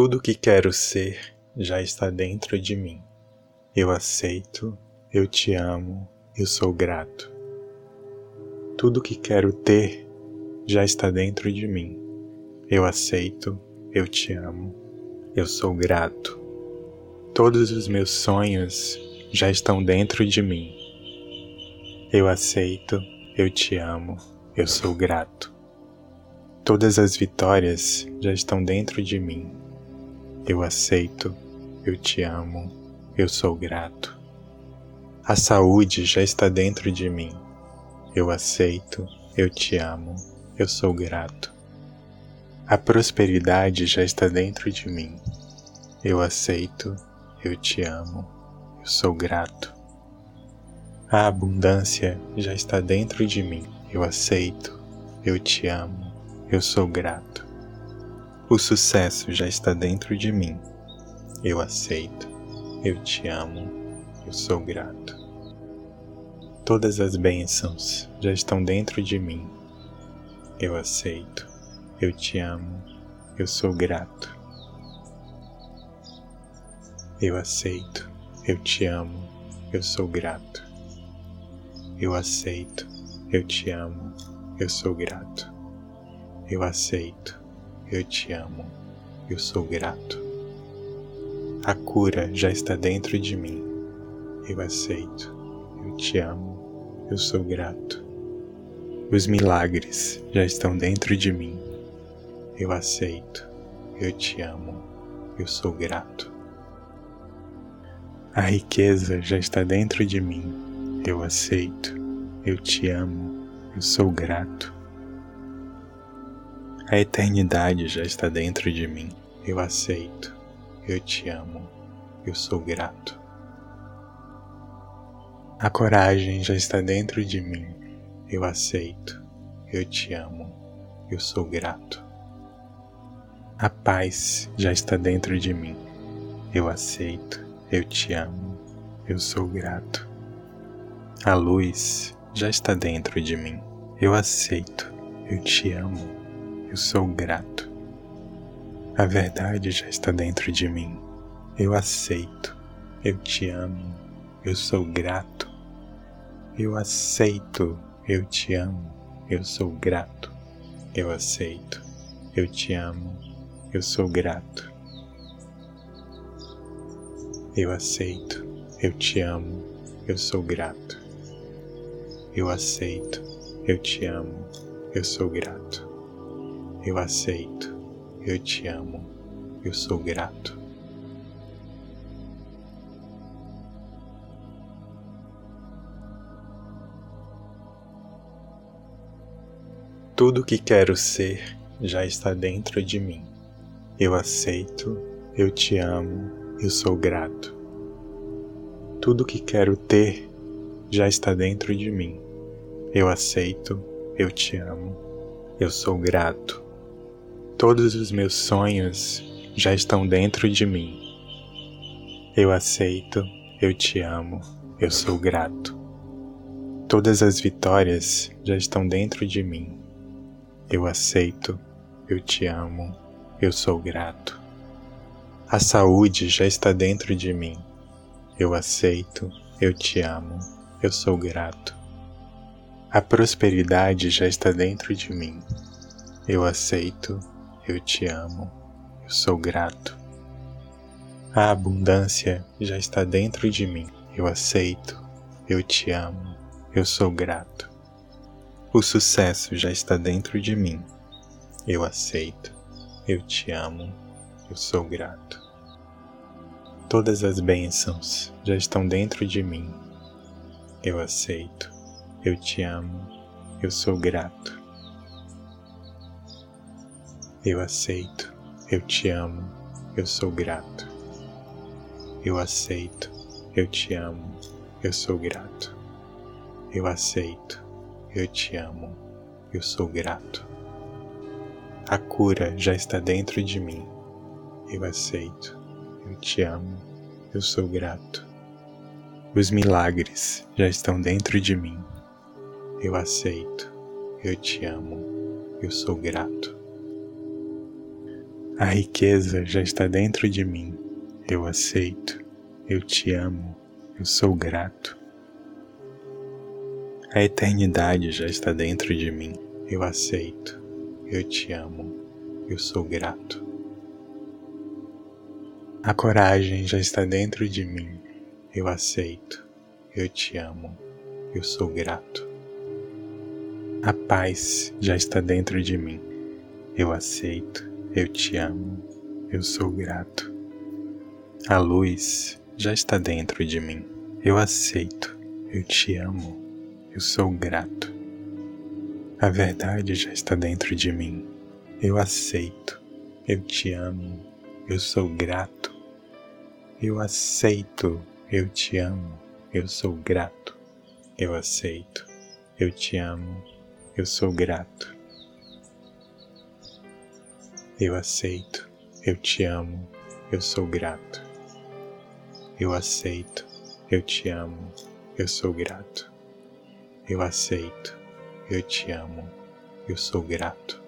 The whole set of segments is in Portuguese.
Tudo que quero ser já está dentro de mim. Eu aceito, eu te amo, eu sou grato. Tudo que quero ter já está dentro de mim. Eu aceito, eu te amo, eu sou grato. Todos os meus sonhos já estão dentro de mim. Eu aceito, eu te amo, eu sou grato. Todas as vitórias já estão dentro de mim. Eu aceito, eu te amo, eu sou grato. A saúde já está dentro de mim. Eu aceito, eu te amo, eu sou grato. A prosperidade já está dentro de mim. Eu aceito, eu te amo, eu sou grato. A abundância já está dentro de mim. Eu aceito, eu te amo, eu sou grato. O sucesso já está dentro de mim. Eu aceito, eu te amo, eu sou grato. Todas as bênçãos já estão dentro de mim. Eu aceito, eu te amo, eu sou grato. Eu aceito, eu te amo, eu sou grato. Eu aceito, eu te amo, eu sou grato. Eu aceito, eu te amo, eu sou grato. A cura já está dentro de mim. Eu aceito, eu te amo, eu sou grato. Os milagres já estão dentro de mim. Eu aceito, eu te amo, eu sou grato. A riqueza já está dentro de mim. Eu aceito, eu te amo, eu sou grato. A eternidade já está dentro de mim. Eu aceito. Eu te amo. Eu sou grato. A coragem já está dentro de mim. Eu aceito. Eu te amo. Eu sou grato. A paz já está dentro de mim. Eu aceito. Eu te amo. Eu sou grato. A luz já está dentro de mim. Eu aceito. Eu te amo eu sou grato. A verdade já está dentro de mim. Eu aceito. Eu te amo. Eu sou grato. Eu aceito. Eu te amo. Eu sou grato. Eu aceito. Eu te amo. Eu sou grato. Eu aceito. Eu te amo. Eu sou grato. Eu aceito. Eu te amo. Eu sou grato. Eu aceito, eu te amo, eu sou grato. Tudo que quero ser já está dentro de mim. Eu aceito, eu te amo, eu sou grato. Tudo que quero ter já está dentro de mim. Eu aceito, eu te amo, eu sou grato. Todos os meus sonhos já estão dentro de mim. Eu aceito, eu te amo, eu sou grato. Todas as vitórias já estão dentro de mim. Eu aceito, eu te amo, eu sou grato. A saúde já está dentro de mim. Eu aceito, eu te amo, eu sou grato. A prosperidade já está dentro de mim. Eu aceito, eu te amo, eu sou grato. A abundância já está dentro de mim, eu aceito, eu te amo, eu sou grato. O sucesso já está dentro de mim, eu aceito, eu te amo, eu sou grato. Todas as bênçãos já estão dentro de mim, eu aceito, eu te amo, eu sou grato. Eu aceito, eu te amo, eu sou grato. Eu aceito, eu te amo, eu sou grato. Eu aceito, eu te amo, eu sou grato. A cura já está dentro de mim. Eu aceito, eu te amo, eu sou grato. Os milagres já estão dentro de mim. Eu aceito, eu te amo, eu sou grato. A riqueza já está dentro de mim. Eu aceito. Eu te amo. Eu sou grato. A eternidade já está dentro de mim. Eu aceito. Eu te amo. Eu sou grato. A coragem já está dentro de mim. Eu aceito. Eu te amo. Eu sou grato. A paz já está dentro de mim. Eu aceito. Eu te amo. Eu sou grato. A luz já está dentro de mim. Eu aceito. Eu te amo. Eu sou grato. A verdade já está dentro de mim. Eu aceito. Eu te amo. Eu sou grato. Eu aceito. Eu te amo. Eu sou grato. Eu aceito. Eu te amo. Eu sou grato. Eu aceito. Eu te amo. Eu sou grato. Eu aceito. Eu te amo. Eu sou grato. Eu aceito. Eu te amo. Eu sou grato.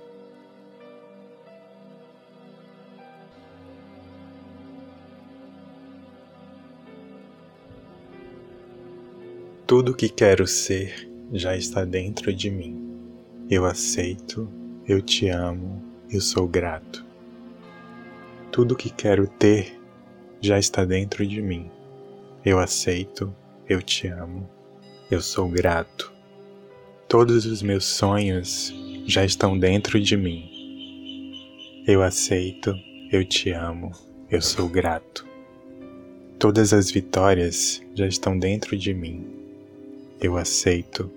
Tudo que quero ser já está dentro de mim. Eu aceito, eu te amo, eu sou grato. Tudo que quero ter já está dentro de mim. Eu aceito, eu te amo, eu sou grato. Todos os meus sonhos já estão dentro de mim. Eu aceito, eu te amo, eu sou grato. Todas as vitórias já estão dentro de mim. Eu aceito,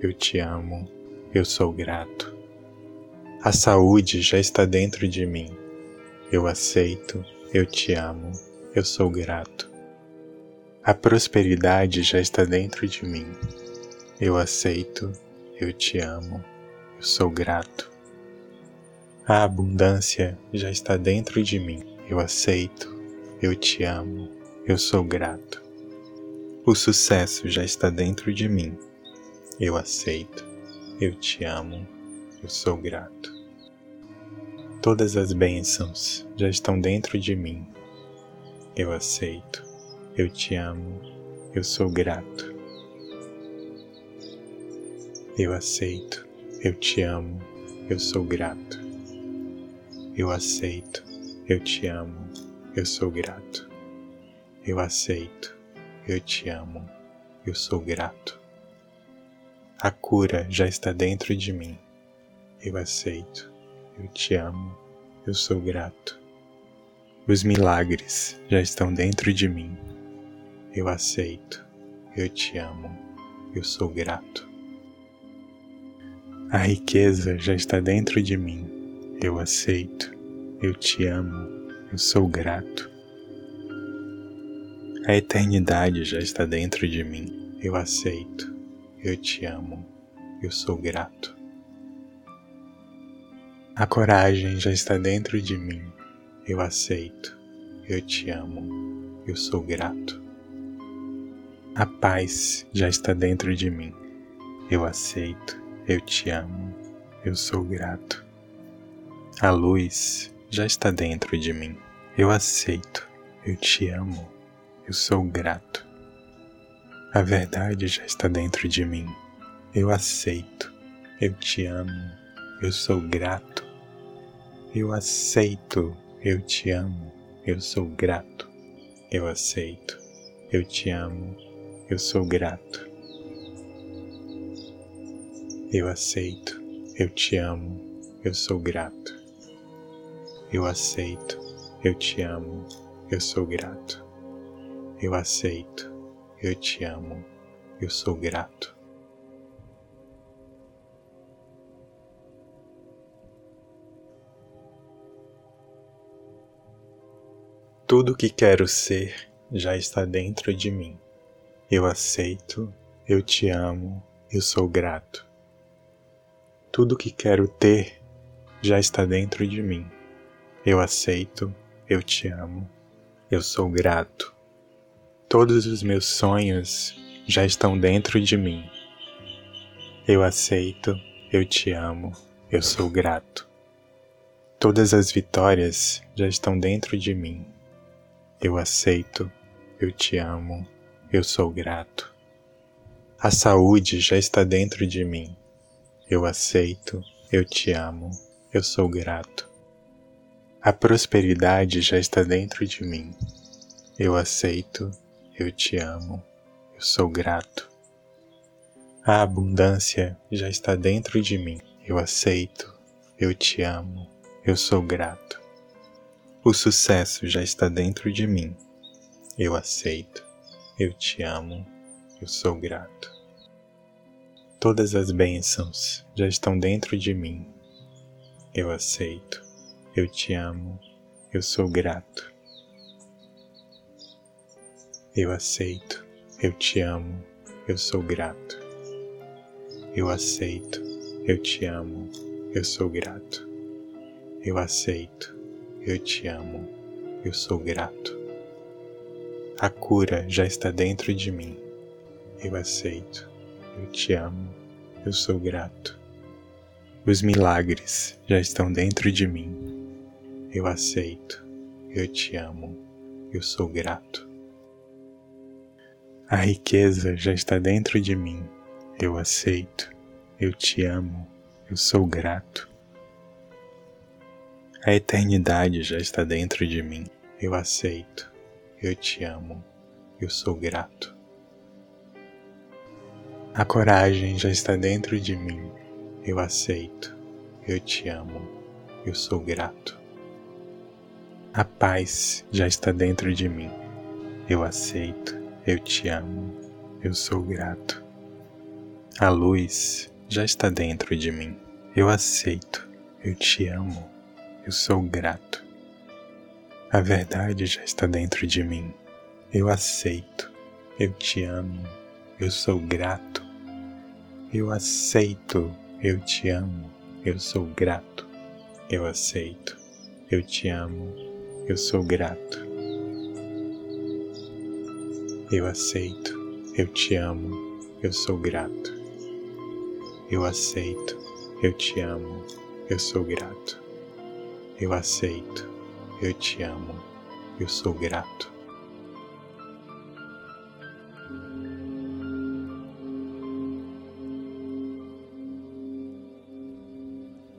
eu te amo, eu sou grato. A saúde já está dentro de mim. Eu aceito, eu te amo, eu sou grato. A prosperidade já está dentro de mim. Eu aceito, eu te amo, eu sou grato. A abundância já está dentro de mim. Eu aceito, eu te amo, eu sou grato. O sucesso já está dentro de mim. Eu aceito, eu te amo, eu sou grato. Todas as bênçãos já estão dentro de mim. Eu aceito, eu te amo, eu sou grato. Eu aceito, eu te amo, eu sou grato. Eu aceito, eu te amo, eu sou grato. Eu aceito, eu te amo, eu sou grato. A cura já está dentro de mim. Eu aceito. Eu te amo. Eu sou grato. Os milagres já estão dentro de mim. Eu aceito. Eu te amo. Eu sou grato. A riqueza já está dentro de mim. Eu aceito. Eu te amo. Eu sou grato. A eternidade já está dentro de mim. Eu aceito. Eu te amo, eu sou grato. A coragem já está dentro de mim, eu aceito, eu te amo, eu sou grato. A paz já está dentro de mim, eu aceito, eu te amo, eu sou grato. A luz já está dentro de mim, eu aceito, eu te amo, eu sou grato. A verdade já está dentro de mim. Eu aceito. Eu te amo. Eu sou grato. Eu aceito. Eu te amo. Eu sou grato. Eu aceito. Eu te amo. Eu sou grato. Eu aceito. Eu te amo. Eu sou grato. Eu aceito. Eu te amo. Eu sou grato. Eu aceito. Eu te amo, eu sou grato. Tudo que quero ser já está dentro de mim. Eu aceito, eu te amo, eu sou grato. Tudo que quero ter já está dentro de mim. Eu aceito, eu te amo, eu sou grato. Todos os meus sonhos já estão dentro de mim. Eu aceito, eu te amo, eu sou grato. Todas as vitórias já estão dentro de mim. Eu aceito, eu te amo, eu sou grato. A saúde já está dentro de mim. Eu aceito, eu te amo, eu sou grato. A prosperidade já está dentro de mim. Eu aceito, eu te amo, eu sou grato. A abundância já está dentro de mim. Eu aceito, eu te amo, eu sou grato. O sucesso já está dentro de mim. Eu aceito, eu te amo, eu sou grato. Todas as bênçãos já estão dentro de mim. Eu aceito, eu te amo, eu sou grato. Eu aceito, eu te amo, eu sou grato. Eu aceito, eu te amo, eu sou grato. Eu aceito, eu te amo, eu sou grato. A cura já está dentro de mim. Eu aceito, eu te amo, eu sou grato. Os milagres já estão dentro de mim. Eu aceito, eu te amo, eu sou grato. A riqueza já está dentro de mim. Eu aceito, eu te amo, eu sou grato. A eternidade já está dentro de mim. Eu aceito, eu te amo, eu sou grato. A coragem já está dentro de mim. Eu aceito, eu te amo, eu sou grato. A paz já está dentro de mim. Eu aceito, eu te amo, eu sou grato. A luz já está dentro de mim. Eu aceito, eu te amo, eu sou grato. A verdade já está dentro de mim. Eu aceito, eu te amo, eu sou grato. Eu aceito, eu te amo, eu sou grato. Eu aceito, eu te amo, eu sou grato. Eu aceito, eu te amo, eu sou grato. Eu aceito, eu te amo, eu sou grato. Eu aceito, eu te amo, eu sou grato.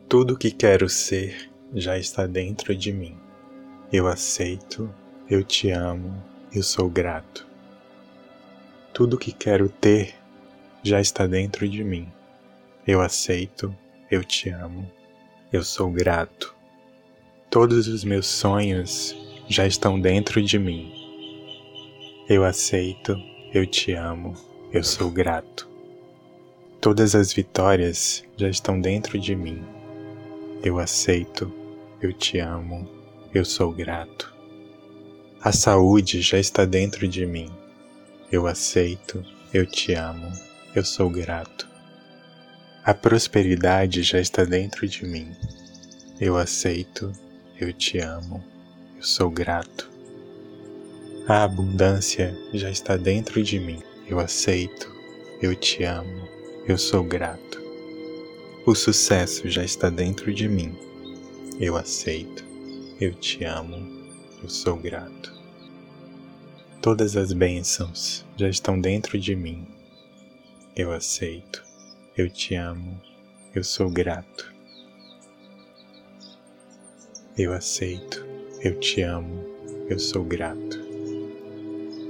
Tudo que quero ser já está dentro de mim. Eu aceito, eu te amo, eu sou grato. Tudo que quero ter já está dentro de mim. Eu aceito, eu te amo, eu sou grato. Todos os meus sonhos já estão dentro de mim. Eu aceito, eu te amo, eu sou grato. Todas as vitórias já estão dentro de mim. Eu aceito, eu te amo, eu sou grato. A saúde já está dentro de mim. Eu aceito, eu te amo, eu sou grato. A prosperidade já está dentro de mim. Eu aceito, eu te amo, eu sou grato. A abundância já está dentro de mim. Eu aceito, eu te amo, eu sou grato. O sucesso já está dentro de mim. Eu aceito, eu te amo, eu sou grato. Todas as bênçãos já estão dentro de mim. Eu aceito, eu te amo, eu sou grato. Eu aceito, eu te amo, eu sou grato.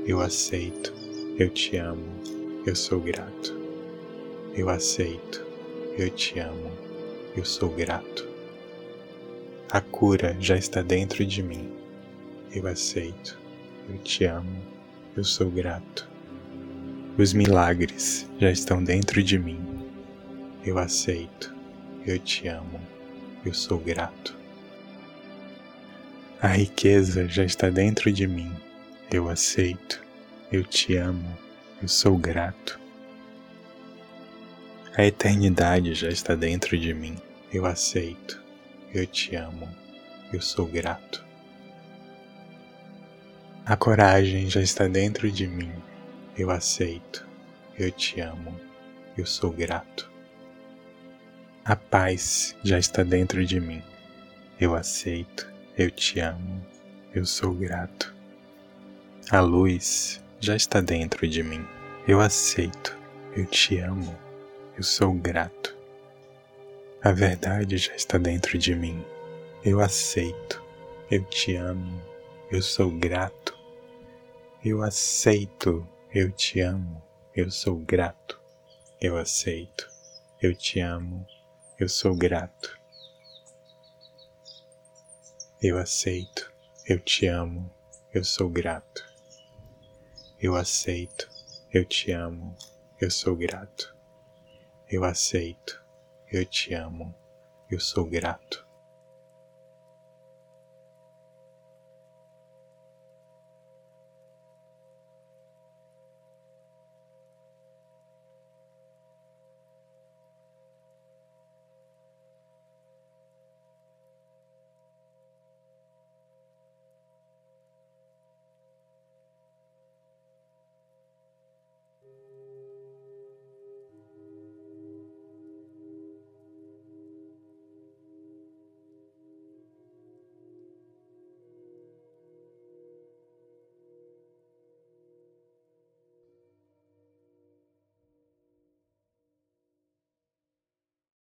Eu aceito, eu te amo, eu sou grato. Eu aceito, eu te amo, eu sou grato. A cura já está dentro de mim. Eu aceito, eu te amo, eu sou grato. Os milagres já estão dentro de mim. Eu aceito, eu te amo, eu sou grato. A riqueza já está dentro de mim. Eu aceito, eu te amo, eu sou grato. A eternidade já está dentro de mim. Eu aceito, eu te amo, eu sou grato. A coragem já está dentro de mim. Eu aceito. Eu te amo. Eu sou grato. A paz já está dentro de mim. Eu aceito, eu te amo, eu sou grato. A luz já está dentro de mim. Eu aceito, eu te amo, eu sou grato. A verdade já está dentro de mim. Eu aceito, eu te amo, eu sou grato. Eu aceito, eu te amo, eu sou grato. Eu aceito, eu te amo, eu sou grato. Eu aceito, eu te amo, eu sou grato. Eu aceito, eu te amo, eu sou grato. Eu aceito, eu te amo, eu sou grato.